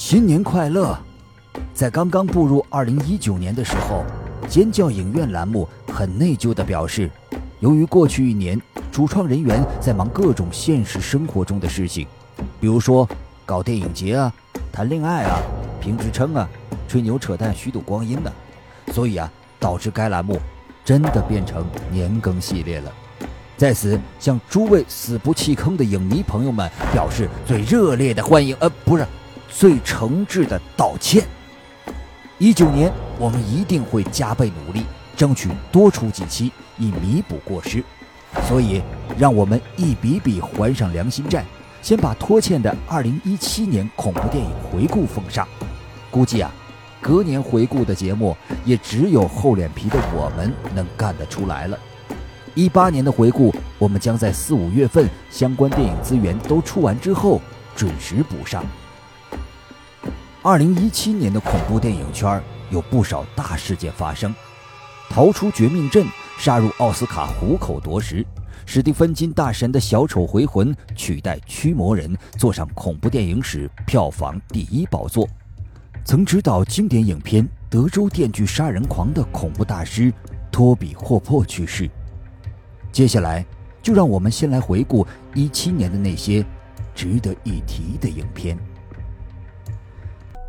新年快乐！在刚刚步入二零一九年的时候，尖叫影院栏目很内疚地表示，由于过去一年主创人员在忙各种现实生活中的事情，比如说搞电影节啊、谈恋爱啊、评职称啊、吹牛扯淡虚度光阴呢，所以啊，导致该栏目真的变成年更系列了。在此向诸位死不弃坑的影迷朋友们表示最热烈的欢迎，呃，不是。最诚挚的道歉。一九年，我们一定会加倍努力，争取多出几期，以弥补过失。所以，让我们一笔笔还上良心债，先把拖欠的二零一七年恐怖电影回顾奉上。估计啊，隔年回顾的节目，也只有厚脸皮的我们能干得出来了。一八年的回顾，我们将在四五月份相关电影资源都出完之后，准时补上。二零一七年的恐怖电影圈有不少大事件发生，逃出绝命镇，杀入奥斯卡虎口夺食，史蒂芬金大神的小丑回魂取代驱魔人，坐上恐怖电影史票房第一宝座。曾执导经典影片《德州电锯杀人狂》的恐怖大师托比霍珀去世。接下来，就让我们先来回顾一七年的那些值得一提的影片。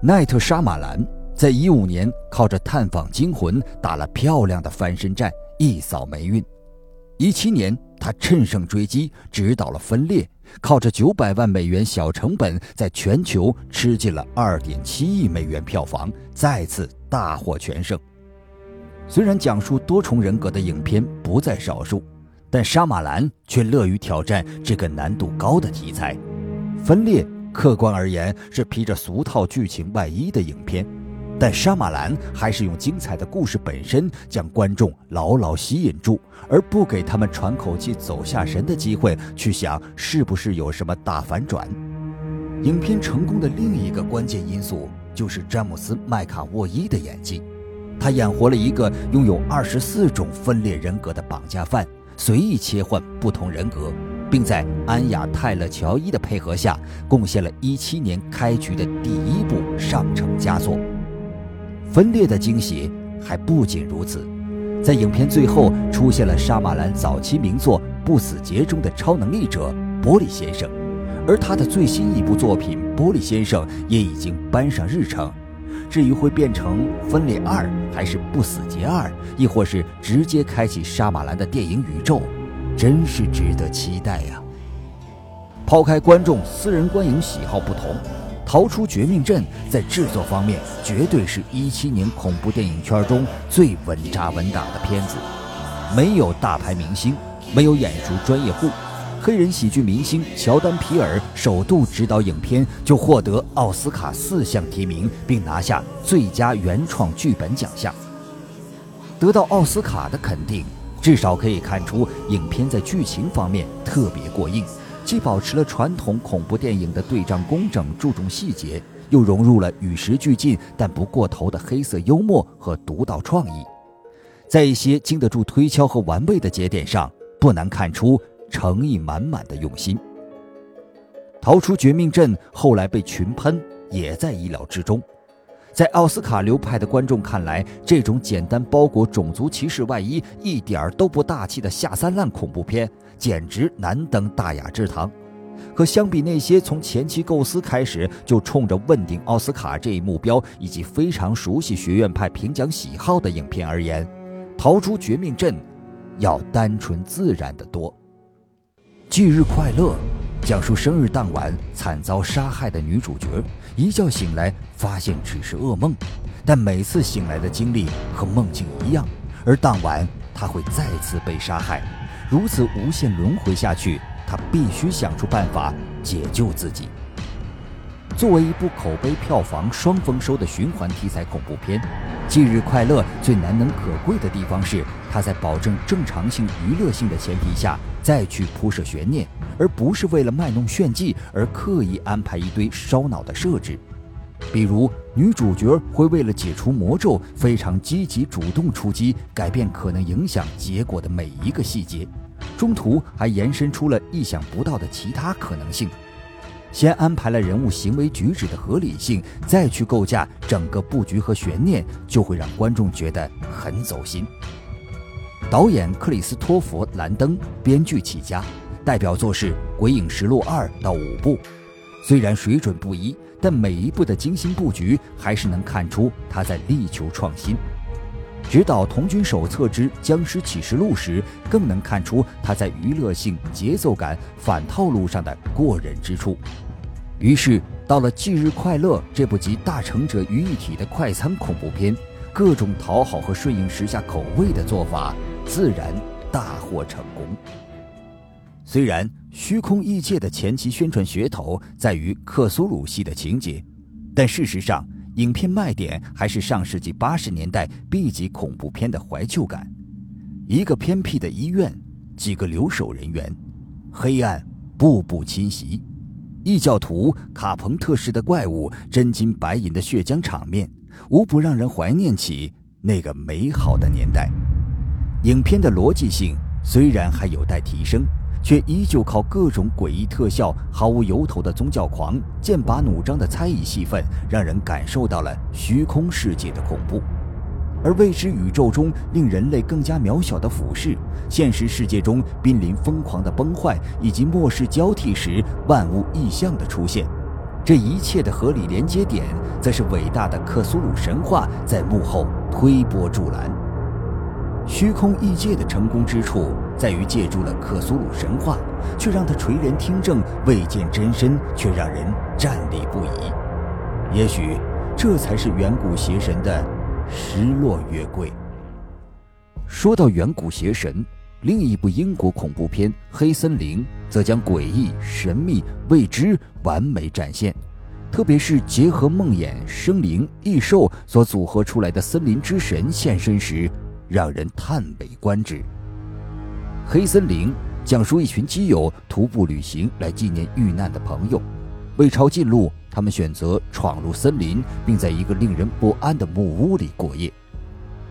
奈特·沙马兰在一五年靠着《探访惊魂》打了漂亮的翻身战，一扫霉运。一七年，他乘胜追击，执导了《分裂》，靠着九百万美元小成本，在全球吃进了二点七亿美元票房，再次大获全胜。虽然讲述多重人格的影片不在少数，但沙马兰却乐于挑战这个难度高的题材，《分裂》。客观而言是披着俗套剧情外衣的影片，但沙马兰还是用精彩的故事本身将观众牢牢吸引住，而不给他们喘口气、走下神的机会，去想是不是有什么大反转。影片成功的另一个关键因素就是詹姆斯·麦卡沃伊的演技，他演活了一个拥有二十四种分裂人格的绑架犯，随意切换不同人格。并在安雅·泰勒·乔伊的配合下，贡献了一七年开局的第一部上乘佳作。分裂的惊喜还不仅如此，在影片最后出现了沙马兰早期名作《不死劫》中的超能力者玻璃先生，而他的最新一部作品《玻璃先生》也已经搬上日程。至于会变成《分裂二》还是《不死劫二》，亦或是直接开启沙马兰的电影宇宙？真是值得期待呀！抛开观众私人观影喜好不同，《逃出绝命镇》在制作方面绝对是一七年恐怖电影圈中最稳扎稳打的片子。没有大牌明星，没有眼熟专业户，黑人喜剧明星乔丹皮尔首度执导影片就获得奥斯卡四项提名，并拿下最佳原创剧本奖项，得到奥斯卡的肯定。至少可以看出，影片在剧情方面特别过硬，既保持了传统恐怖电影的对仗工整、注重细节，又融入了与时俱进但不过头的黑色幽默和独到创意。在一些经得住推敲和玩味的节点上，不难看出诚意满满的用心。逃出绝命镇后来被群喷，也在意料之中。在奥斯卡流派的观众看来，这种简单包裹种族歧视外衣、一点儿都不大气的下三滥恐怖片，简直难登大雅之堂。可相比那些从前期构思开始就冲着问鼎奥斯卡这一目标，以及非常熟悉学院派评奖喜好的影片而言，《逃出绝命镇》要单纯自然得多。忌日快乐。讲述生日当晚惨遭杀害的女主角，一觉醒来发现只是噩梦，但每次醒来的经历和梦境一样，而当晚他会再次被杀害，如此无限轮回下去，他必须想出办法解救自己。作为一部口碑票房双丰收的循环题材恐怖片，《忌日快乐》最难能可贵的地方是，它在保证正常性、娱乐性的前提下，再去铺设悬念。而不是为了卖弄炫技而刻意安排一堆烧脑的设置，比如女主角会为了解除魔咒非常积极主动出击，改变可能影响结果的每一个细节，中途还延伸出了意想不到的其他可能性。先安排了人物行为举止的合理性，再去构架整个布局和悬念，就会让观众觉得很走心。导演克里斯托弗·兰登，编剧起家，代表作是《鬼影实录》二到五部。虽然水准不一，但每一部的精心布局还是能看出他在力求创新。指导《童军手册之僵尸启示录》时，更能看出他在娱乐性、节奏感、反套路上的过人之处。于是，到了《忌日快乐》这部集大成者于一体的快餐恐怖片，各种讨好和顺应时下口味的做法，自然大获成功。虽然《虚空异界》的前期宣传噱头在于克苏鲁系的情节，但事实上。影片卖点还是上世纪八十年代 B 级恐怖片的怀旧感，一个偏僻的医院，几个留守人员，黑暗步步侵袭，异教徒卡朋特式的怪物，真金白银的血浆场面，无不让人怀念起那个美好的年代。影片的逻辑性虽然还有待提升。却依旧靠各种诡异特效、毫无由头的宗教狂、剑拔弩张的猜疑戏份，让人感受到了虚空世界的恐怖；而未知宇宙中令人类更加渺小的俯视，现实世界中濒临疯狂的崩坏，以及末世交替时万物异象的出现，这一切的合理连接点，则是伟大的克苏鲁神话在幕后推波助澜。虚空异界的成功之处。在于借助了克苏鲁神话，却让他垂帘听政；未见真身，却让人战栗不已。也许，这才是远古邪神的失落月桂。说到远古邪神，另一部英国恐怖片《黑森林》则将诡异、神秘、未知完美展现，特别是结合梦魇、生灵、异兽所组合出来的森林之神现身时，让人叹为观止。黑森林讲述一群基友徒步旅行来纪念遇难的朋友，为抄近路，他们选择闯入森林，并在一个令人不安的木屋里过夜。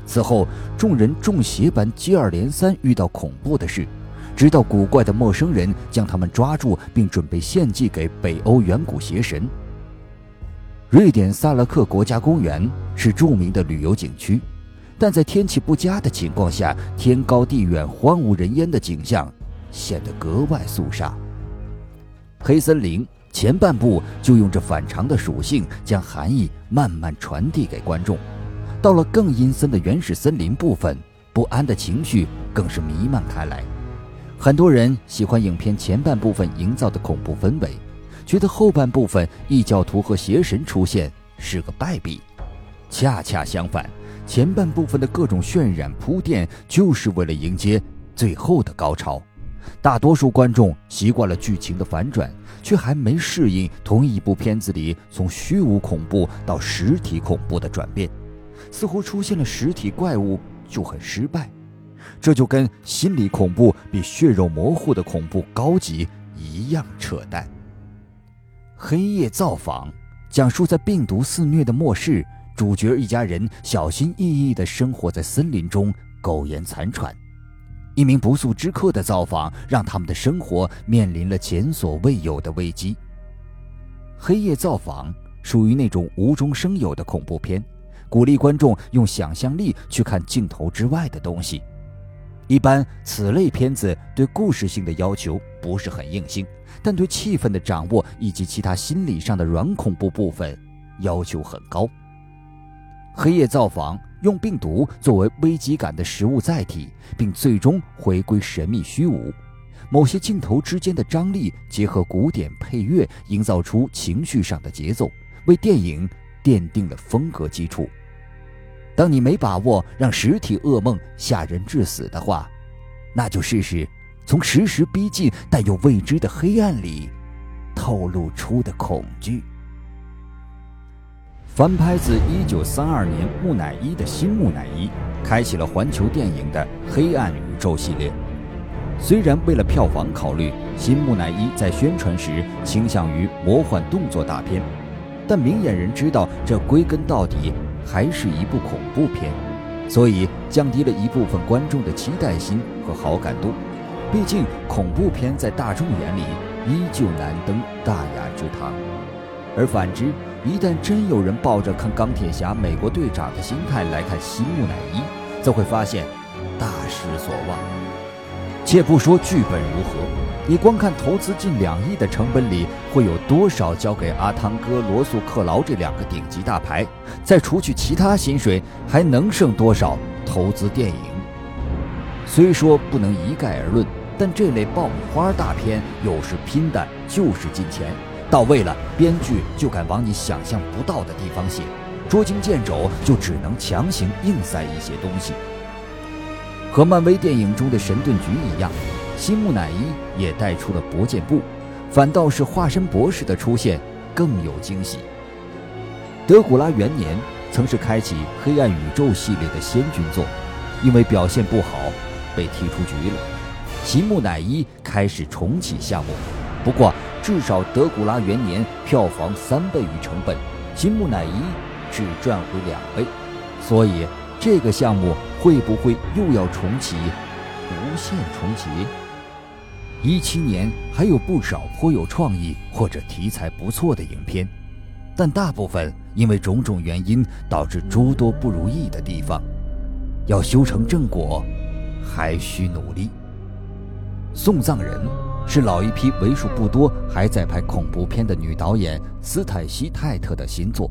此后，众人中邪般接二连三遇到恐怖的事，直到古怪的陌生人将他们抓住，并准备献祭给北欧远古邪神。瑞典萨勒克国家公园是著名的旅游景区。但在天气不佳的情况下，天高地远、荒无人烟的景象显得格外肃杀。黑森林前半部就用这反常的属性，将含义慢慢传递给观众。到了更阴森的原始森林部分，不安的情绪更是弥漫开来。很多人喜欢影片前半部分营造的恐怖氛围，觉得后半部分异教徒和邪神出现是个败笔。恰恰相反。前半部分的各种渲染铺垫，就是为了迎接最后的高潮。大多数观众习惯了剧情的反转，却还没适应同一部片子里从虚无恐怖到实体恐怖的转变，似乎出现了实体怪物就很失败。这就跟心理恐怖比血肉模糊的恐怖高级一样扯淡。黑夜造访讲述在病毒肆虐的末世。主角一家人小心翼翼地生活在森林中，苟延残喘。一名不速之客的造访，让他们的生活面临了前所未有的危机。黑夜造访属于那种无中生有的恐怖片，鼓励观众用想象力去看镜头之外的东西。一般此类片子对故事性的要求不是很硬性，但对气氛的掌握以及其他心理上的软恐怖部分要求很高。黑夜造访用病毒作为危机感的食物载体，并最终回归神秘虚无。某些镜头之间的张力结合古典配乐，营造出情绪上的节奏，为电影奠定了风格基础。当你没把握让实体噩梦吓人致死的话，那就试试从时时逼近但又未知的黑暗里透露出的恐惧。翻拍自1932年木乃伊的新木乃伊，开启了环球电影的黑暗宇宙系列。虽然为了票房考虑，新木乃伊在宣传时倾向于魔幻动作大片，但明眼人知道这归根到底还是一部恐怖片，所以降低了一部分观众的期待心和好感度。毕竟恐怖片在大众眼里依旧难登大雅之堂。而反之，一旦真有人抱着看钢铁侠、美国队长的心态来看西木乃伊，则会发现大失所望。且不说剧本如何，你光看投资近两亿的成本里，会有多少交给阿汤哥、罗素克劳这两个顶级大牌？再除去其他薪水，还能剩多少投资电影？虽说不能一概而论，但这类爆米花大片有时拼的就是金钱。到位了，编剧就敢往你想象不到的地方写；捉襟见肘，就只能强行硬塞一些东西。和漫威电影中的神盾局一样，新木乃伊也带出了博剑部，反倒是化身博士的出现更有惊喜。德古拉元年曾是开启黑暗宇宙系列的先军作，因为表现不好被踢出局了。新木乃伊开始重启项目，不过。至少德古拉元年票房三倍于成本，新木乃伊只赚回两倍，所以这个项目会不会又要重启，无限重启？一七年还有不少颇有创意或者题材不错的影片，但大部分因为种种原因导致诸多不如意的地方，要修成正果，还需努力。送葬人。是老一批为数不多还在拍恐怖片的女导演斯泰西·泰特的新作。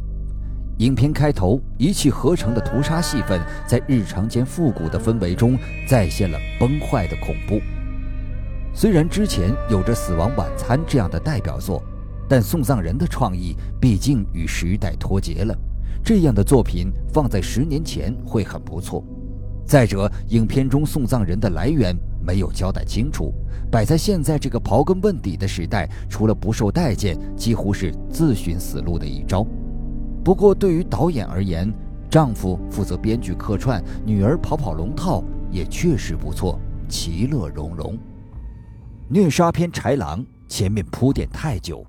影片开头一气呵成的屠杀戏份，在日常间复古的氛围中再现了崩坏的恐怖。虽然之前有着《死亡晚餐》这样的代表作，但送葬人的创意毕竟与时代脱节了。这样的作品放在十年前会很不错。再者，影片中送葬人的来源。没有交代清楚，摆在现在这个刨根问底的时代，除了不受待见，几乎是自寻死路的一招。不过对于导演而言，丈夫负责编剧客串，女儿跑跑龙套，也确实不错，其乐融融。虐杀片《豺狼》前面铺垫太久，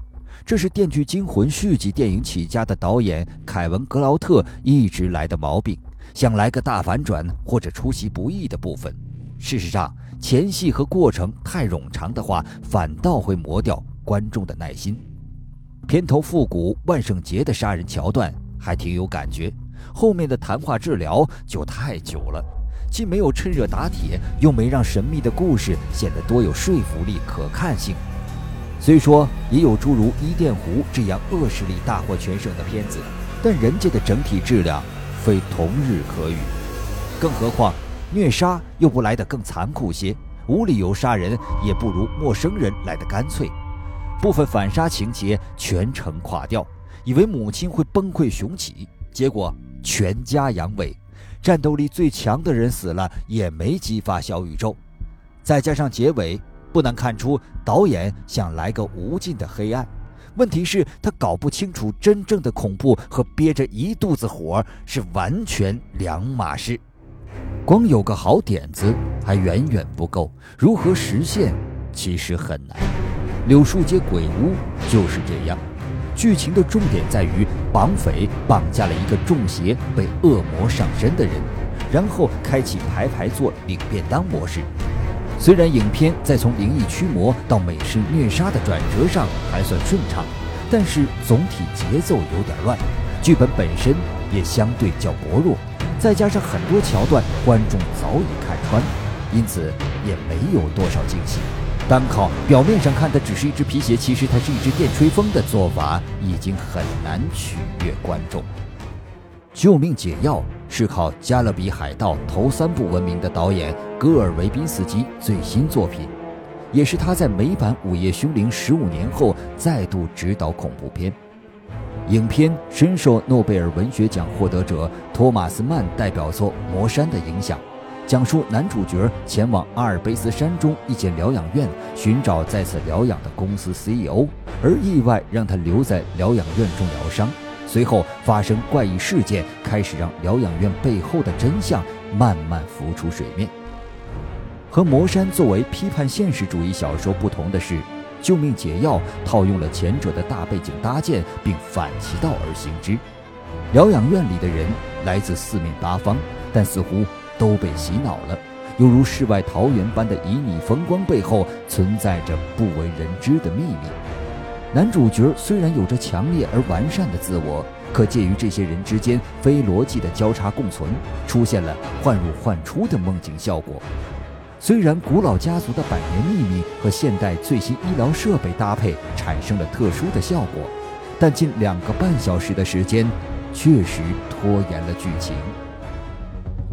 这是《电锯惊魂》续集电影起家的导演凯文·格劳特一直来的毛病，想来个大反转或者出其不意的部分。事实上，前戏和过程太冗长的话，反倒会磨掉观众的耐心。片头复古万圣节的杀人桥段还挺有感觉，后面的谈话治疗就太久了，既没有趁热打铁，又没让神秘的故事显得多有说服力、可看性。虽说也有诸如《伊甸湖》这样恶势力大获全胜的片子，但人家的整体质量非同日可语，更何况。虐杀又不来得更残酷些，无理由杀人也不如陌生人来得干脆。部分反杀情节全程垮掉，以为母亲会崩溃雄起，结果全家阳痿。战斗力最强的人死了，也没激发小宇宙。再加上结尾，不难看出导演想来个无尽的黑暗。问题是，他搞不清楚真正的恐怖和憋着一肚子火是完全两码事。光有个好点子还远远不够，如何实现其实很难。柳树街鬼屋就是这样，剧情的重点在于绑匪绑架了一个中邪被恶魔上身的人，然后开启排排坐领便当模式。虽然影片在从灵异驱魔到美式虐杀的转折上还算顺畅，但是总体节奏有点乱，剧本本身也相对较薄弱。再加上很多桥段，观众早已看穿，因此也没有多少惊喜。单靠表面上看的只是一只皮鞋，其实它是一只电吹风的做法，已经很难取悦观众。救命解药是靠《加勒比海盗》头三部闻名的导演戈尔维宾斯基最新作品，也是他在美版《午夜凶铃》十五年后再度执导恐怖片。影片深受诺贝尔文学奖获得者托马斯曼代表作《魔山》的影响，讲述男主角前往阿尔卑斯山中一间疗养院寻找在此疗养的公司 CEO，而意外让他留在疗养院中疗伤。随后发生怪异事件，开始让疗养院背后的真相慢慢浮出水面。和《魔山》作为批判现实主义小说不同的是。救命解药套用了前者的大背景搭建，并反其道而行之。疗养院里的人来自四面八方，但似乎都被洗脑了，犹如世外桃源般的旖旎风光背后，存在着不为人知的秘密。男主角虽然有着强烈而完善的自我，可介于这些人之间非逻辑的交叉共存，出现了幻入幻出的梦境效果。虽然古老家族的百年秘密和现代最新医疗设备搭配产生了特殊的效果，但近两个半小时的时间，确实拖延了剧情。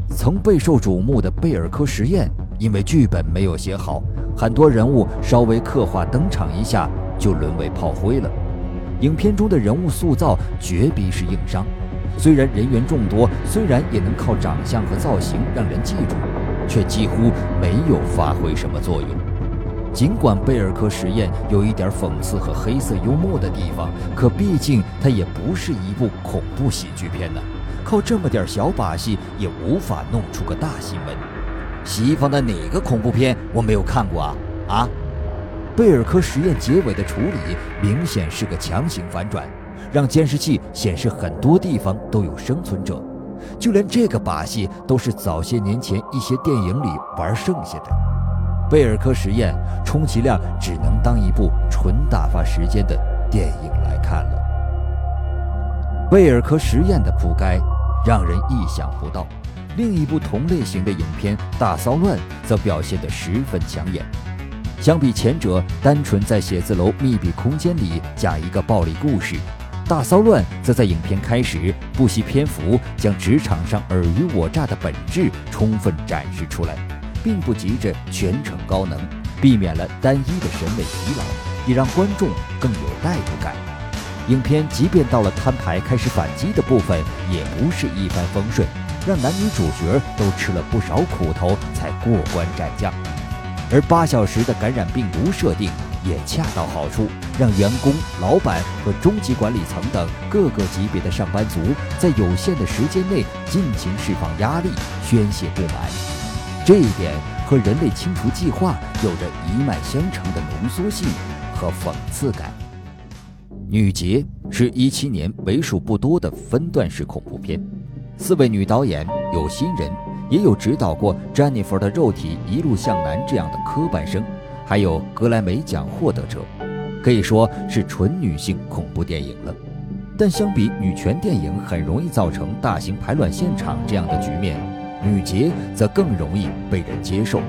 曾备受瞩目的贝尔科实验，因为剧本没有写好，很多人物稍微刻画登场一下就沦为炮灰了。影片中的人物塑造绝逼是硬伤，虽然人员众多，虽然也能靠长相和造型让人记住。却几乎没有发挥什么作用。尽管贝尔科实验有一点讽刺和黑色幽默的地方，可毕竟它也不是一部恐怖喜剧片呢。靠这么点小把戏也无法弄出个大新闻。西方的哪个恐怖片我没有看过啊？啊！贝尔科实验结尾的处理明显是个强行反转，让监视器显示很多地方都有生存者。就连这个把戏都是早些年前一些电影里玩剩下的。贝尔科实验充其量只能当一部纯打发时间的电影来看了。贝尔科实验的铺盖让人意想不到。另一部同类型的影片《大骚乱》则表现得十分抢眼。相比前者，单纯在写字楼密闭空间里讲一个暴力故事。大骚乱则在影片开始不惜篇幅将职场上尔虞我诈的本质充分展示出来，并不急着全程高能，避免了单一的审美疲劳，也让观众更有代入感。影片即便到了摊牌开始反击的部分，也不是一帆风顺，让男女主角都吃了不少苦头才过关斩将。而八小时的感染病毒设定。也恰到好处，让员工、老板和中级管理层等各个级别的上班族在有限的时间内尽情释放压力、宣泄不满。这一点和人类清除计划有着一脉相承的浓缩性和讽刺感。《女杰》是一七年为数不多的分段式恐怖片，四位女导演有新人，也有指导过《Jennifer 的肉体一路向南》这样的科班生。还有格莱美奖获得者，可以说是纯女性恐怖电影了。但相比女权电影很容易造成大型排卵现场这样的局面，女杰则更容易被人接受。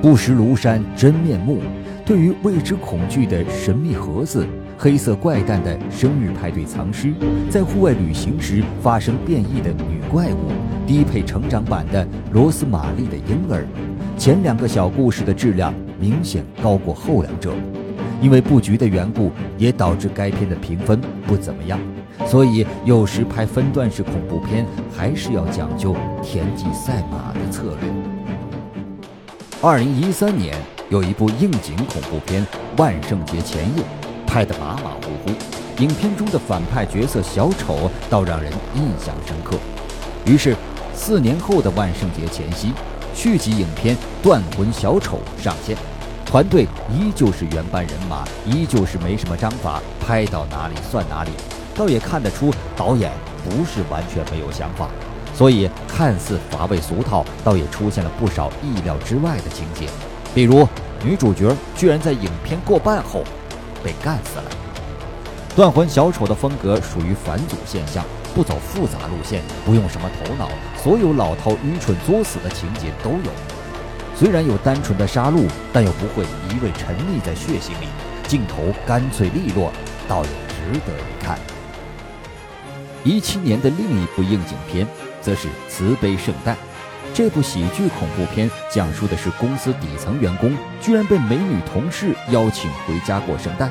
不识庐山真面目，对于未知恐惧的神秘盒子、黑色怪诞的生日派对藏尸、在户外旅行时发生变异的女怪物、低配成长版的罗斯玛丽的婴儿，前两个小故事的质量。明显高过后两者，因为布局的缘故，也导致该片的评分不怎么样。所以有时拍分段式恐怖片，还是要讲究田忌赛马的策略。二零一三年有一部应景恐怖片《万圣节前夜》，拍得马马虎虎，影片中的反派角色小丑倒让人印象深刻。于是，四年后的万圣节前夕。续集影片《断魂小丑》上线，团队依旧是原班人马，依旧是没什么章法，拍到哪里算哪里。倒也看得出导演不是完全没有想法，所以看似乏味俗套，倒也出现了不少意料之外的情节。比如女主角居然在影片过半后被干死了。断魂小丑的风格属于返祖现象。不走复杂路线，不用什么头脑，所有老套、愚蠢、作死的情节都有。虽然有单纯的杀戮，但又不会一味沉溺在血腥里，镜头干脆利落，倒也值得一看。一七年的另一部应景片，则是《慈悲圣诞》。这部喜剧恐怖片讲述的是公司底层员工居然被美女同事邀请回家过圣诞。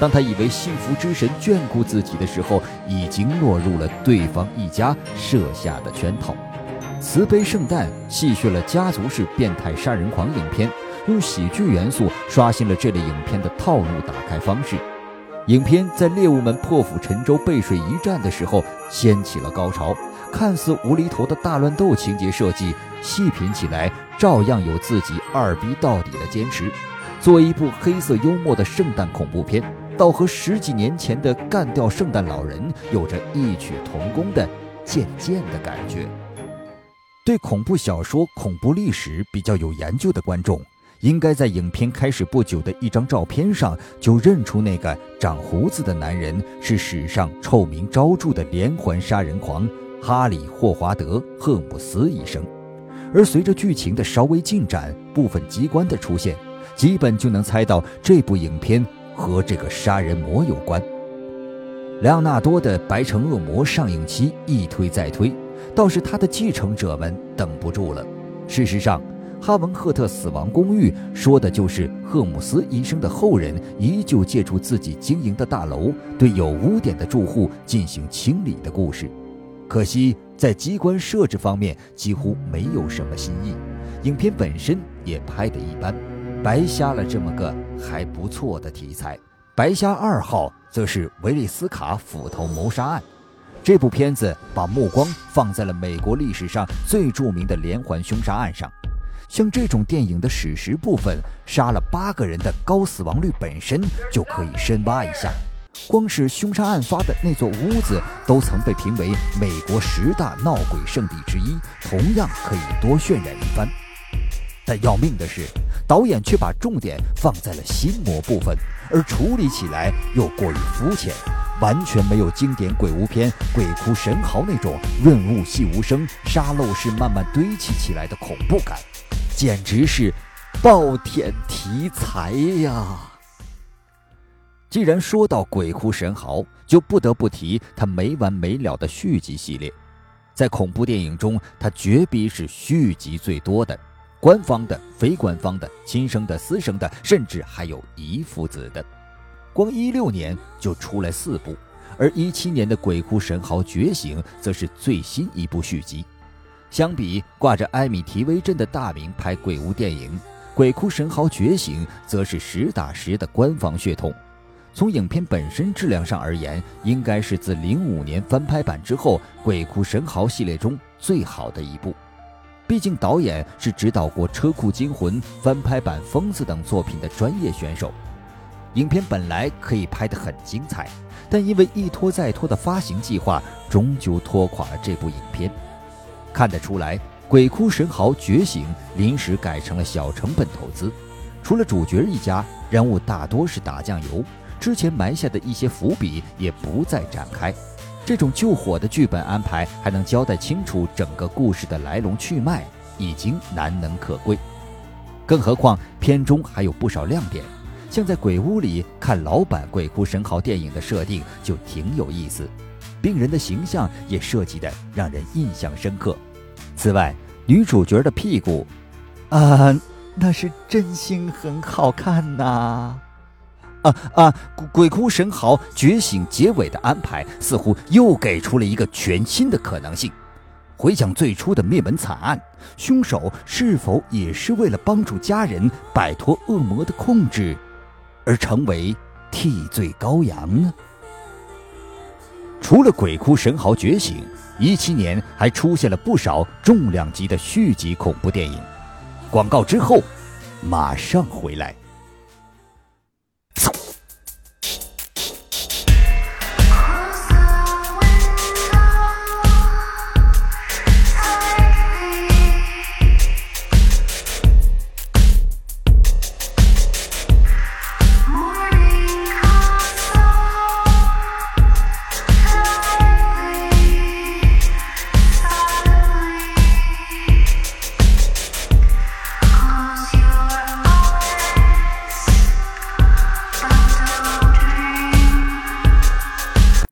当他以为幸福之神眷顾自己的时候，已经落入了对方一家设下的圈套。慈悲圣诞戏谑了家族式变态杀人狂影片，用喜剧元素刷新了这类影片的套路打开方式。影片在猎物们破釜沉舟、背水一战的时候掀起了高潮，看似无厘头的大乱斗情节设计，细品起来照样有自己二逼到底的坚持。作为一部黑色幽默的圣诞恐怖片。倒和十几年前的干掉圣诞老人有着异曲同工的渐渐的感觉。对恐怖小说、恐怖历史比较有研究的观众，应该在影片开始不久的一张照片上就认出那个长胡子的男人是史上臭名昭著的连环杀人狂哈里·霍华德·赫姆斯医生。而随着剧情的稍微进展，部分机关的出现，基本就能猜到这部影片和这个杀人魔有关。莱昂纳多的《白城恶魔》上映期一推再推，倒是他的继承者们等不住了。事实上，《哈文赫特死亡公寓》说的就是赫姆斯医生的后人依旧借助自己经营的大楼，对有污点的住户进行清理的故事。可惜在机关设置方面几乎没有什么新意，影片本身也拍得一般，白瞎了这么个还不错的题材。白瞎二号则是维利斯卡斧头谋杀案，这部片子把目光放在了美国历史上最著名的连环凶杀案上。像这种电影的史实部分，杀了八个人的高死亡率本身就可以深挖一下。光是凶杀案发的那座屋子，都曾被评为美国十大闹鬼圣地之一，同样可以多渲染一番。但要命的是，导演却把重点放在了心魔部分，而处理起来又过于肤浅，完全没有经典鬼屋片《鬼哭神嚎》那种润物细无声、沙漏式慢慢堆砌起来的恐怖感，简直是暴殄题材呀！既然说到《鬼哭神嚎》，就不得不提它没完没了的续集系列，在恐怖电影中，它绝逼是续集最多的。官方的、非官方的、亲生的、私生的，甚至还有遗父子的，光一六年就出来四部，而一七年的《鬼哭神嚎：觉醒》则是最新一部续集。相比挂着艾米提威镇的大名拍鬼屋电影，《鬼哭神嚎：觉醒》则是实打实的官方血统。从影片本身质量上而言，应该是自零五年翻拍版之后，《鬼哭神嚎》系列中最好的一部。毕竟导演是指导过《车库惊魂》翻拍版《疯子》等作品的专业选手，影片本来可以拍得很精彩，但因为一拖再拖的发行计划，终究拖垮了这部影片。看得出来，《鬼哭神嚎：觉醒》临时改成了小成本投资，除了主角一家，人物大多是打酱油，之前埋下的一些伏笔也不再展开。这种救火的剧本安排，还能交代清楚整个故事的来龙去脉，已经难能可贵。更何况片中还有不少亮点，像在鬼屋里看老版《鬼哭神嚎》电影的设定就挺有意思，病人的形象也设计的让人印象深刻。此外，女主角的屁股，啊，那是真心很好看呐。啊啊！鬼哭神嚎觉醒结尾的安排，似乎又给出了一个全新的可能性。回想最初的灭门惨案，凶手是否也是为了帮助家人摆脱恶魔的控制，而成为替罪羔羊呢？除了鬼哭神嚎觉醒，一七年还出现了不少重量级的续集恐怖电影。广告之后，马上回来。